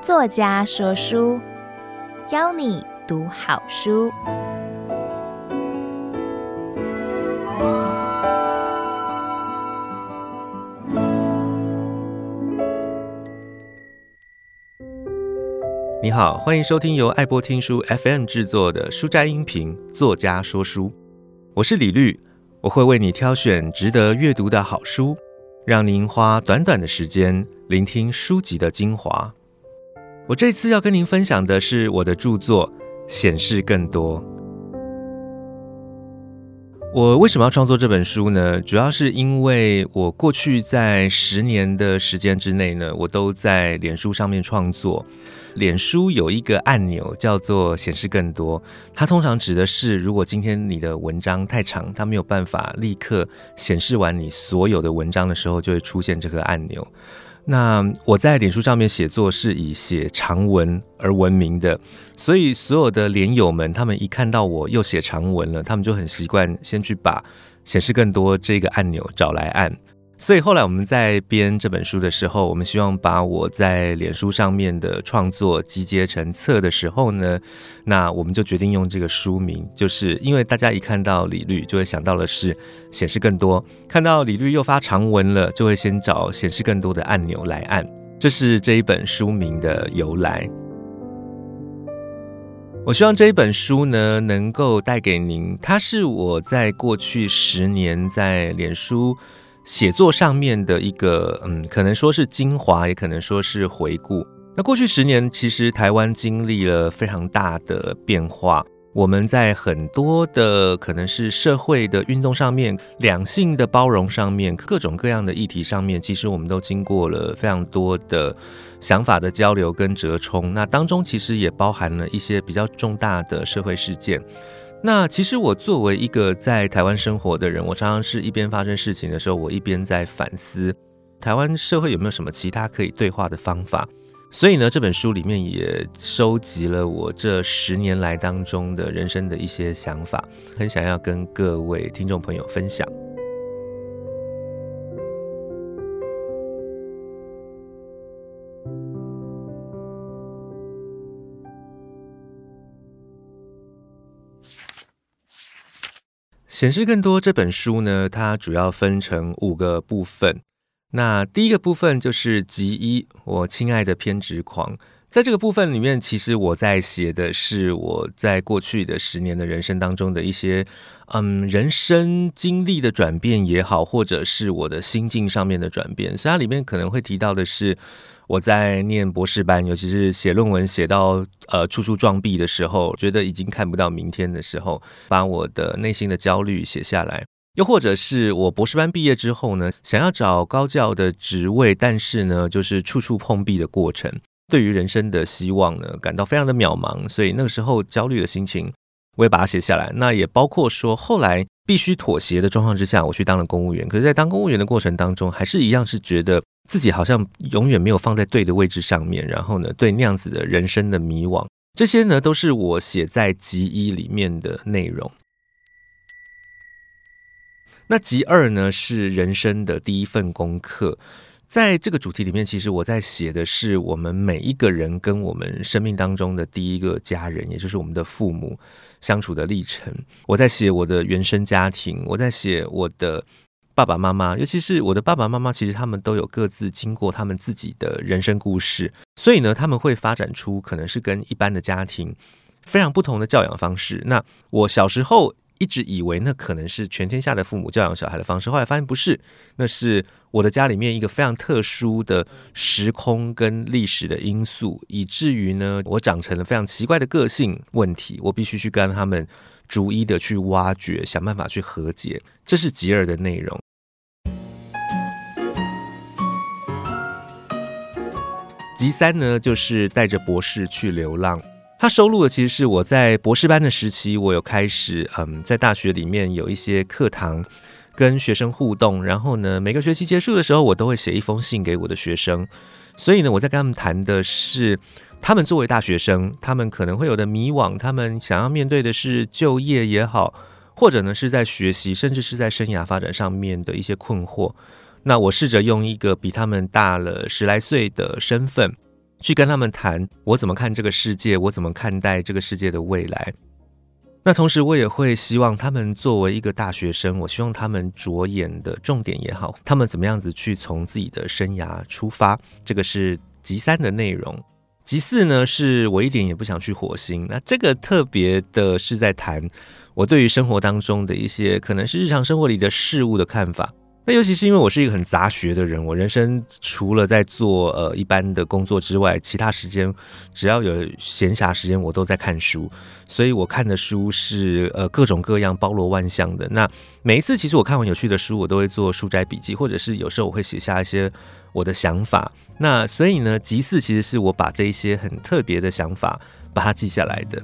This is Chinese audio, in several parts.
作家说书，邀你读好书。你好，欢迎收听由爱播听书 FM 制作的书斋音频作家说书，我是李律，我会为你挑选值得阅读的好书，让您花短短的时间聆听书籍的精华。我这次要跟您分享的是我的著作《显示更多》。我为什么要创作这本书呢？主要是因为我过去在十年的时间之内呢，我都在脸书上面创作。脸书有一个按钮叫做“显示更多”，它通常指的是，如果今天你的文章太长，它没有办法立刻显示完你所有的文章的时候，就会出现这个按钮。那我在脸书上面写作是以写长文而闻名的，所以所有的脸友们，他们一看到我又写长文了，他们就很习惯先去把显示更多这个按钮找来按。所以后来我们在编这本书的时候，我们希望把我在脸书上面的创作集结成册的时候呢，那我们就决定用这个书名，就是因为大家一看到李律就会想到的是显示更多，看到李律又发长文了，就会先找显示更多的按钮来按，这是这一本书名的由来。我希望这一本书呢，能够带给您，它是我在过去十年在脸书。写作上面的一个，嗯，可能说是精华，也可能说是回顾。那过去十年，其实台湾经历了非常大的变化。我们在很多的可能是社会的运动上面、两性的包容上面、各种各样的议题上面，其实我们都经过了非常多的想法的交流跟折冲。那当中其实也包含了一些比较重大的社会事件。那其实我作为一个在台湾生活的人，我常常是一边发生事情的时候，我一边在反思台湾社会有没有什么其他可以对话的方法。所以呢，这本书里面也收集了我这十年来当中的人生的一些想法，很想要跟各位听众朋友分享。显示更多这本书呢，它主要分成五个部分。那第一个部分就是集一，我亲爱的偏执狂。在这个部分里面，其实我在写的是我在过去的十年的人生当中的一些，嗯，人生经历的转变也好，或者是我的心境上面的转变。所以它里面可能会提到的是。我在念博士班，尤其是写论文写到呃处处撞壁的时候，觉得已经看不到明天的时候，把我的内心的焦虑写下来；又或者是我博士班毕业之后呢，想要找高教的职位，但是呢，就是处处碰壁的过程，对于人生的希望呢，感到非常的渺茫，所以那个时候焦虑的心情，我也把它写下来。那也包括说后来必须妥协的状况之下，我去当了公务员。可是，在当公务员的过程当中，还是一样是觉得。自己好像永远没有放在对的位置上面，然后呢，对那样子的人生的迷惘，这些呢都是我写在集一里面的内容。那集二呢是人生的第一份功课，在这个主题里面，其实我在写的是我们每一个人跟我们生命当中的第一个家人，也就是我们的父母相处的历程。我在写我的原生家庭，我在写我的。爸爸妈妈，尤其是我的爸爸妈妈，其实他们都有各自经过他们自己的人生故事，所以呢，他们会发展出可能是跟一般的家庭非常不同的教养方式。那我小时候一直以为那可能是全天下的父母教养小孩的方式，后来发现不是，那是我的家里面一个非常特殊的时空跟历史的因素，以至于呢，我长成了非常奇怪的个性问题，我必须去跟他们逐一的去挖掘，想办法去和解。这是吉尔的内容。集三呢，就是带着博士去流浪。他收录的其实是我在博士班的时期，我有开始嗯，在大学里面有一些课堂跟学生互动，然后呢，每个学期结束的时候，我都会写一封信给我的学生。所以呢，我在跟他们谈的是他们作为大学生，他们可能会有的迷惘，他们想要面对的是就业也好，或者呢是在学习，甚至是在生涯发展上面的一些困惑。那我试着用一个比他们大了十来岁的身份，去跟他们谈我怎么看这个世界，我怎么看待这个世界的未来。那同时，我也会希望他们作为一个大学生，我希望他们着眼的重点也好，他们怎么样子去从自己的生涯出发，这个是集三的内容。集四呢，是我一点也不想去火星。那这个特别的是在谈我对于生活当中的一些可能是日常生活里的事物的看法。那尤其是因为我是一个很杂学的人，我人生除了在做呃一般的工作之外，其他时间只要有闲暇时间，我都在看书。所以我看的书是呃各种各样、包罗万象的。那每一次其实我看完有趣的书，我都会做书斋笔记，或者是有时候我会写下一些我的想法。那所以呢，集四其实是我把这一些很特别的想法把它记下来的。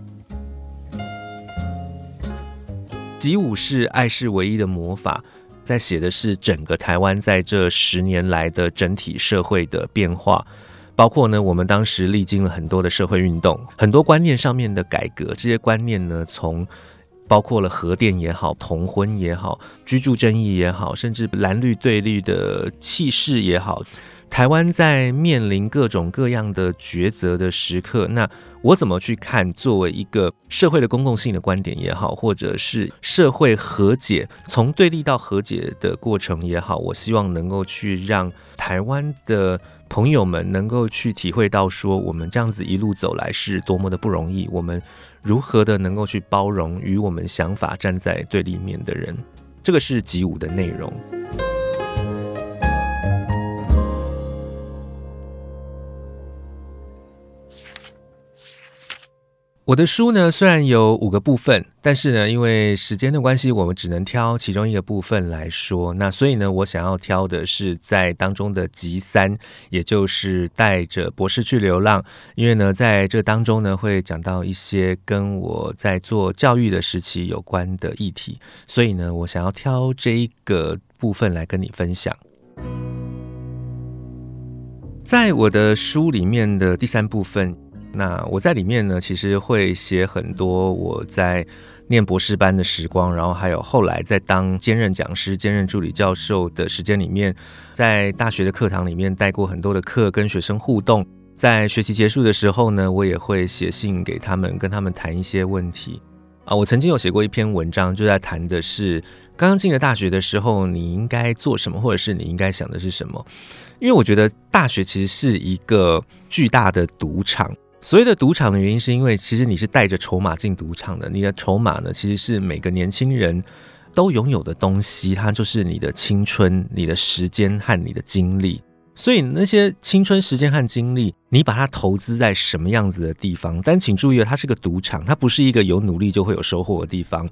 集五是爱是唯一的魔法。在写的是整个台湾在这十年来的整体社会的变化，包括呢，我们当时历经了很多的社会运动，很多观念上面的改革。这些观念呢，从包括了核电也好、同婚也好、居住争议也好，甚至蓝绿对立的气势也好。台湾在面临各种各样的抉择的时刻，那我怎么去看作为一个社会的公共性的观点也好，或者是社会和解，从对立到和解的过程也好，我希望能够去让台湾的朋友们能够去体会到，说我们这样子一路走来是多么的不容易，我们如何的能够去包容与我们想法站在对立面的人，这个是集五的内容。我的书呢，虽然有五个部分，但是呢，因为时间的关系，我们只能挑其中一个部分来说。那所以呢，我想要挑的是在当中的集三，也就是带着博士去流浪。因为呢，在这当中呢，会讲到一些跟我在做教育的时期有关的议题，所以呢，我想要挑这一个部分来跟你分享。在我的书里面的第三部分。那我在里面呢，其实会写很多我在念博士班的时光，然后还有后来在当兼任讲师、兼任助理教授的时间里面，在大学的课堂里面带过很多的课，跟学生互动。在学期结束的时候呢，我也会写信给他们，跟他们谈一些问题。啊，我曾经有写过一篇文章，就在谈的是刚刚进了大学的时候，你应该做什么，或者是你应该想的是什么。因为我觉得大学其实是一个巨大的赌场。所谓的赌场的原因，是因为其实你是带着筹码进赌场的。你的筹码呢，其实是每个年轻人都拥有的东西，它就是你的青春、你的时间和你的精力。所以那些青春、时间和精力，你把它投资在什么样子的地方？但请注意，它是个赌场，它不是一个有努力就会有收获的地方。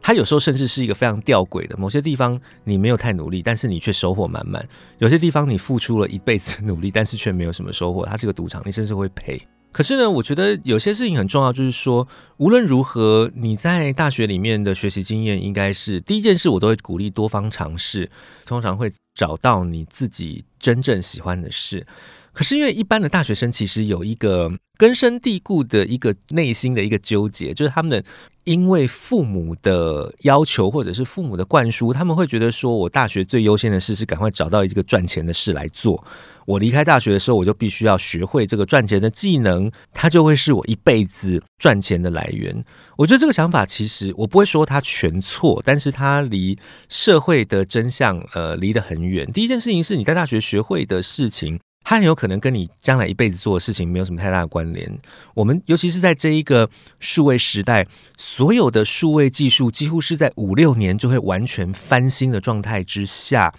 它有时候甚至是一个非常吊诡的，某些地方你没有太努力，但是你却收获满满；有些地方你付出了一辈子努力，但是却没有什么收获。它是个赌场，你甚至会赔。可是呢，我觉得有些事情很重要，就是说，无论如何，你在大学里面的学习经验，应该是第一件事，我都会鼓励多方尝试，通常会找到你自己真正喜欢的事。可是因为一般的大学生其实有一个根深蒂固的一个内心的一个纠结，就是他们的因为父母的要求或者是父母的灌输，他们会觉得说，我大学最优先的事是赶快找到一个赚钱的事来做。我离开大学的时候，我就必须要学会这个赚钱的技能，它就会是我一辈子赚钱的来源。我觉得这个想法其实我不会说它全错，但是它离社会的真相呃离得很远。第一件事情是你在大学学会的事情，它很有可能跟你将来一辈子做的事情没有什么太大的关联。我们尤其是在这一个数位时代，所有的数位技术几乎是在五六年就会完全翻新的状态之下。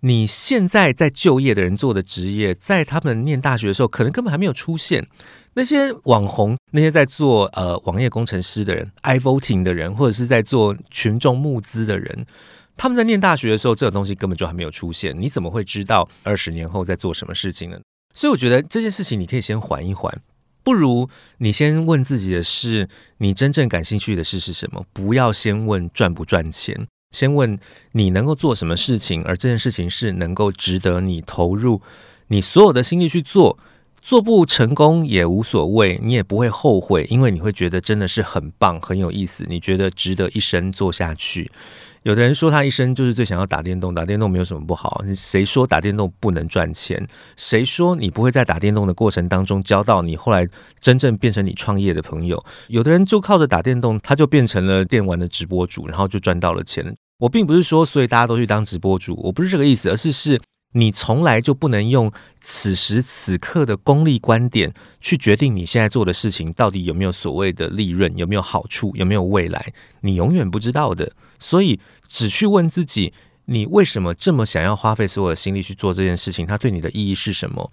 你现在在就业的人做的职业，在他们念大学的时候，可能根本还没有出现。那些网红，那些在做呃网页工程师的人，iVoting 的人，或者是在做群众募资的人，他们在念大学的时候，这种东西根本就还没有出现。你怎么会知道二十年后在做什么事情呢？所以我觉得这件事情你可以先缓一缓，不如你先问自己的是，你真正感兴趣的事是什么？不要先问赚不赚钱。先问你能够做什么事情，而这件事情是能够值得你投入你所有的心力去做，做不成功也无所谓，你也不会后悔，因为你会觉得真的是很棒，很有意思，你觉得值得一生做下去。有的人说他一生就是最想要打电动，打电动没有什么不好。谁说打电动不能赚钱？谁说你不会在打电动的过程当中交到你后来真正变成你创业的朋友？有的人就靠着打电动，他就变成了电玩的直播主，然后就赚到了钱。我并不是说所以大家都去当直播主，我不是这个意思，而是是。你从来就不能用此时此刻的功利观点去决定你现在做的事情到底有没有所谓的利润，有没有好处，有没有未来，你永远不知道的。所以，只去问自己，你为什么这么想要花费所有的心力去做这件事情？它对你的意义是什么？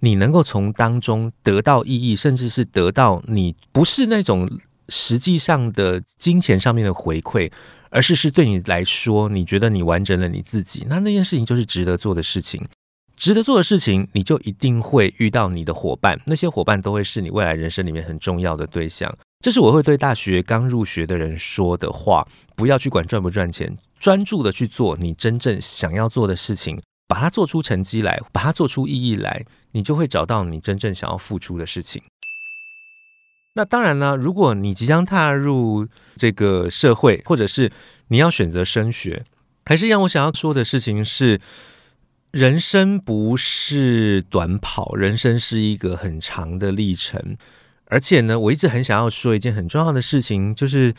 你能够从当中得到意义，甚至是得到你不是那种实际上的金钱上面的回馈。而是是对你来说，你觉得你完整了你自己，那那件事情就是值得做的事情。值得做的事情，你就一定会遇到你的伙伴，那些伙伴都会是你未来人生里面很重要的对象。这是我会对大学刚入学的人说的话：不要去管赚不赚钱，专注的去做你真正想要做的事情，把它做出成绩来，把它做出意义来，你就会找到你真正想要付出的事情。那当然了，如果你即将踏入这个社会，或者是你要选择升学，还是一样，我想要说的事情是，人生不是短跑，人生是一个很长的历程。而且呢，我一直很想要说一件很重要的事情，就是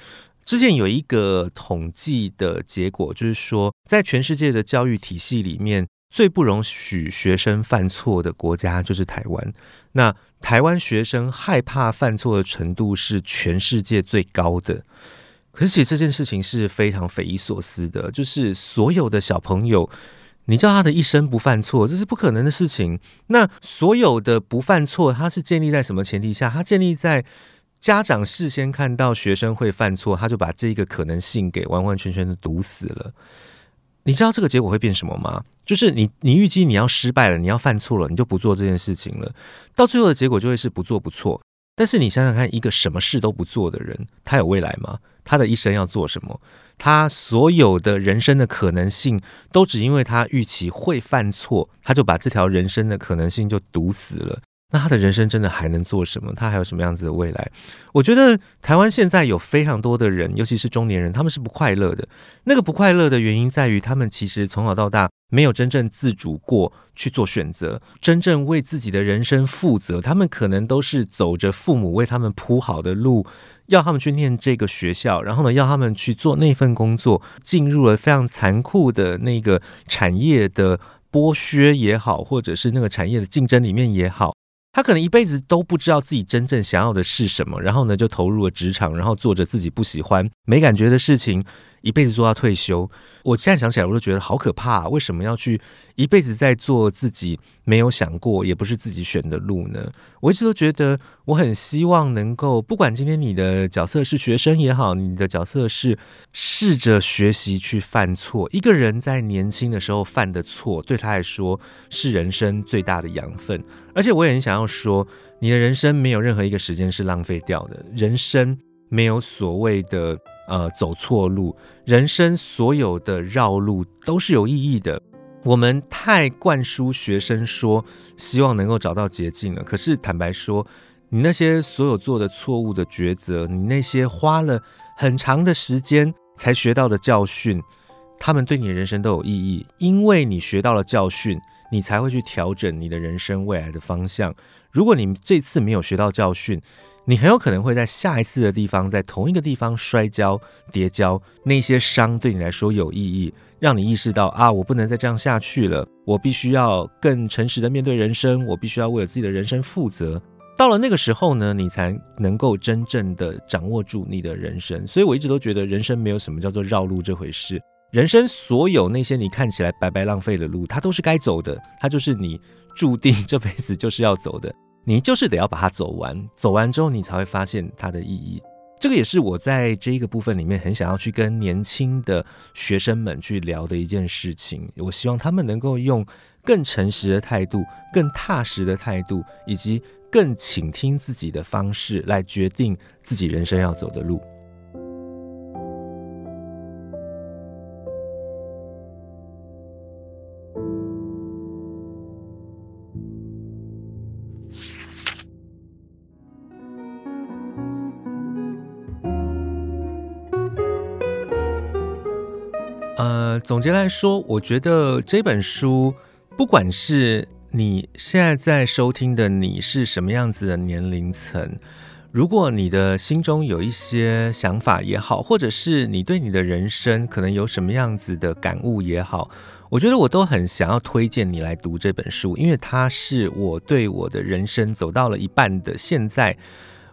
之前有一个统计的结果，就是说，在全世界的教育体系里面，最不容许学生犯错的国家就是台湾。那台湾学生害怕犯错的程度是全世界最高的。可是，其实这件事情是非常匪夷所思的，就是所有的小朋友，你叫他的一生不犯错，这是不可能的事情。那所有的不犯错，他是建立在什么前提下？他建立在家长事先看到学生会犯错，他就把这个可能性给完完全全的堵死了。你知道这个结果会变什么吗？就是你，你预计你要失败了，你要犯错了，你就不做这件事情了。到最后的结果就会是不做不错。但是你想想看，一个什么事都不做的人，他有未来吗？他的一生要做什么？他所有的人生的可能性，都只因为他预期会犯错，他就把这条人生的可能性就堵死了。那他的人生真的还能做什么？他还有什么样子的未来？我觉得台湾现在有非常多的人，尤其是中年人，他们是不快乐的。那个不快乐的原因在于，他们其实从小到大没有真正自主过去做选择，真正为自己的人生负责。他们可能都是走着父母为他们铺好的路，要他们去念这个学校，然后呢，要他们去做那份工作，进入了非常残酷的那个产业的剥削也好，或者是那个产业的竞争里面也好。他可能一辈子都不知道自己真正想要的是什么，然后呢，就投入了职场，然后做着自己不喜欢、没感觉的事情。一辈子做到退休，我现在想起来，我都觉得好可怕。为什么要去一辈子在做自己没有想过，也不是自己选的路呢？我一直都觉得，我很希望能够，不管今天你的角色是学生也好，你的角色是试着学习去犯错。一个人在年轻的时候犯的错，对他来说是人生最大的养分。而且我也很想要说，你的人生没有任何一个时间是浪费掉的，人生没有所谓的。呃，走错路，人生所有的绕路都是有意义的。我们太灌输学生说，希望能够找到捷径了。可是坦白说，你那些所有做的错误的抉择，你那些花了很长的时间才学到的教训，他们对你的人生都有意义，因为你学到了教训，你才会去调整你的人生未来的方向。如果你这次没有学到教训，你很有可能会在下一次的地方，在同一个地方摔跤、跌跤，那些伤对你来说有意义，让你意识到啊，我不能再这样下去了，我必须要更诚实的面对人生，我必须要为我自己的人生负责。到了那个时候呢，你才能够真正的掌握住你的人生。所以我一直都觉得，人生没有什么叫做绕路这回事。人生所有那些你看起来白白浪费的路，它都是该走的，它就是你注定这辈子就是要走的。你就是得要把它走完，走完之后你才会发现它的意义。这个也是我在这一个部分里面很想要去跟年轻的学生们去聊的一件事情。我希望他们能够用更诚实的态度、更踏实的态度，以及更倾听自己的方式来决定自己人生要走的路。总结来说，我觉得这本书，不管是你现在在收听的你是什么样子的年龄层，如果你的心中有一些想法也好，或者是你对你的人生可能有什么样子的感悟也好，我觉得我都很想要推荐你来读这本书，因为它是我对我的人生走到了一半的现在，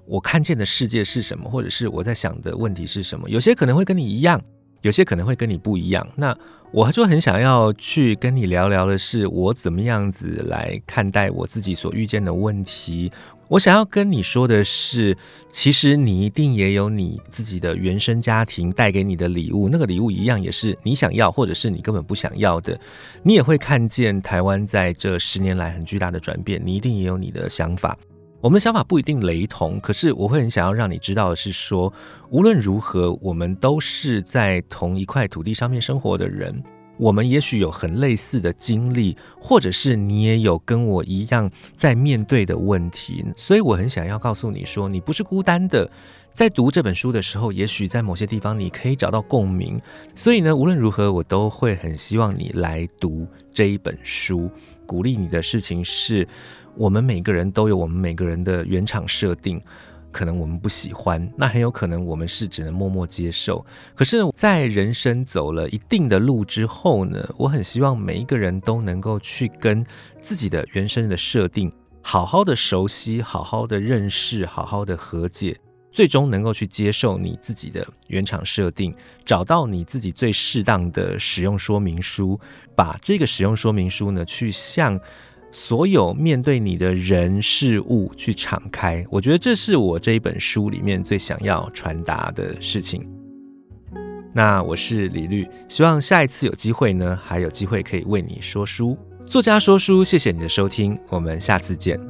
我看见的世界是什么，或者是我在想的问题是什么，有些可能会跟你一样。有些可能会跟你不一样，那我就很想要去跟你聊聊的是，我怎么样子来看待我自己所遇见的问题。我想要跟你说的是，其实你一定也有你自己的原生家庭带给你的礼物，那个礼物一样也是你想要，或者是你根本不想要的。你也会看见台湾在这十年来很巨大的转变，你一定也有你的想法。我们的想法不一定雷同，可是我会很想要让你知道的是说，无论如何，我们都是在同一块土地上面生活的人。我们也许有很类似的经历，或者是你也有跟我一样在面对的问题。所以我很想要告诉你说，你不是孤单的。在读这本书的时候，也许在某些地方你可以找到共鸣。所以呢，无论如何，我都会很希望你来读这一本书。鼓励你的事情是。我们每个人都有我们每个人的原厂设定，可能我们不喜欢，那很有可能我们是只能默默接受。可是，在人生走了一定的路之后呢，我很希望每一个人都能够去跟自己的原生的设定好好的熟悉，好好的认识，好好的和解，最终能够去接受你自己的原厂设定，找到你自己最适当的使用说明书，把这个使用说明书呢去向。所有面对你的人事物去敞开，我觉得这是我这一本书里面最想要传达的事情。那我是李律，希望下一次有机会呢，还有机会可以为你说书。作家说书，谢谢你的收听，我们下次见。